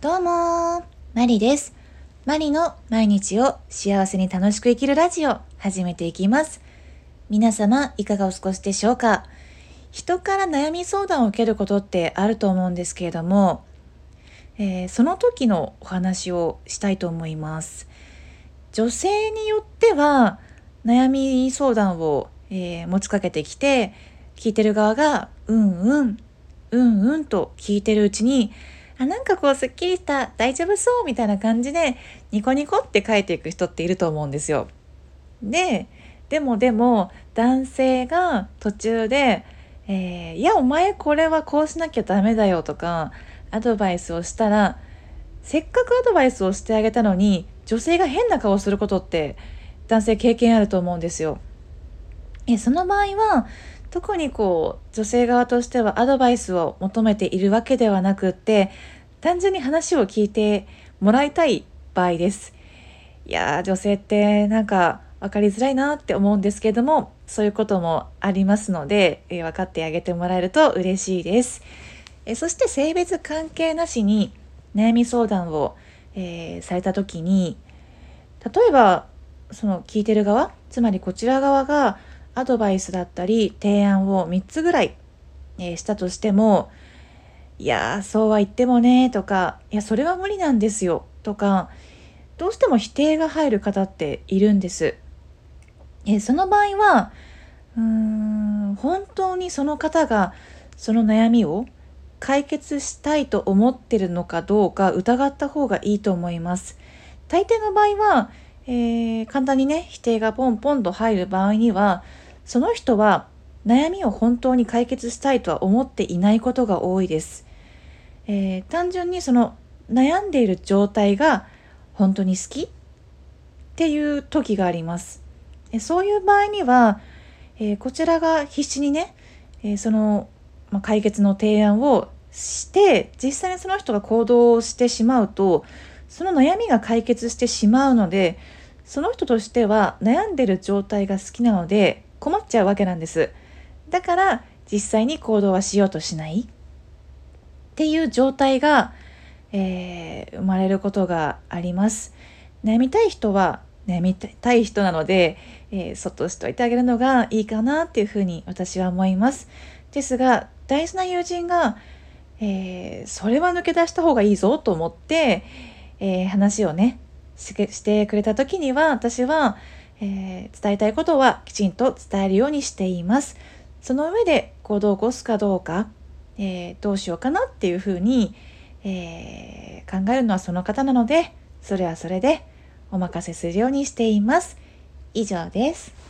どうもマリです。マリの毎日を幸せに楽しく生きるラジオ始めていきます。皆様いかがお過ごしでしょうか？人から悩み相談を受けることってあると思うんですけれども、えー、その時のお話をしたいと思います。女性によっては悩み相談を、えー、持ちかけてきて聞いてる側がうんうんうんうんと聞いてるうちにあなんかこうすっきりした大丈夫そうみたいな感じでニコニコって書いていく人っていると思うんですよ。ででもでも男性が途中で、えー、いやお前これはこうしなきゃダメだよとかアドバイスをしたらせっかくアドバイスをしてあげたのに女性が変な顔することって男性経験あると思うんですよ。えその場合は特にこう女性側としてはアドバイスを求めているわけではなくって単純に話を聞いてもらいたい場合です。いや女性ってなんか分かりづらいなって思うんですけどもそういうこともありますので、えー、分かってあげてもらえると嬉しいです。えー、そして性別関係なしに悩み相談を、えー、された時に例えばその聞いてる側つまりこちら側がアドバイスだったり提案を3つぐらい、え、したとしてもいやそうは言ってもねとかいやそれは無理なんですよとかどうしても否定が入る方っているんです。えー、その場合はうーん本当にその方がその悩みを解決したいと思ってるのかどうか疑った方がいいと思います。大抵の場合は、えー、簡単にね否定がポンポンと入る場合にはその人は悩みを本当に解決したいとは思っていないことが多いです。えー、単純にその悩んでいる状態が本当に好き？っていう時があります。そういう場合には、えー、こちらが必死にね、えー、その、まあ、解決の提案をして実際にその人が行動をしてしまうとその悩みが解決してしまうのでその人としては悩んでる状態が好きなので困っちゃうわけなんです。だから実際に行動はしようとしない？っていう状態が、えー、生まれることがあります。悩みたい人は悩みたい人なので、えー、そっとしといてあげるのがいいかなっていうふうに私は思います。ですが大事な友人が、えー、それは抜け出した方がいいぞと思って、えー、話をねしてくれた時には私は、えー、伝えたいことはきちんと伝えるようにしています。その上で行動を起こすかどうか、えー、どうしようかなっていうふうに、えー、考えるのはその方なので、それはそれでお任せするようにしています。以上です。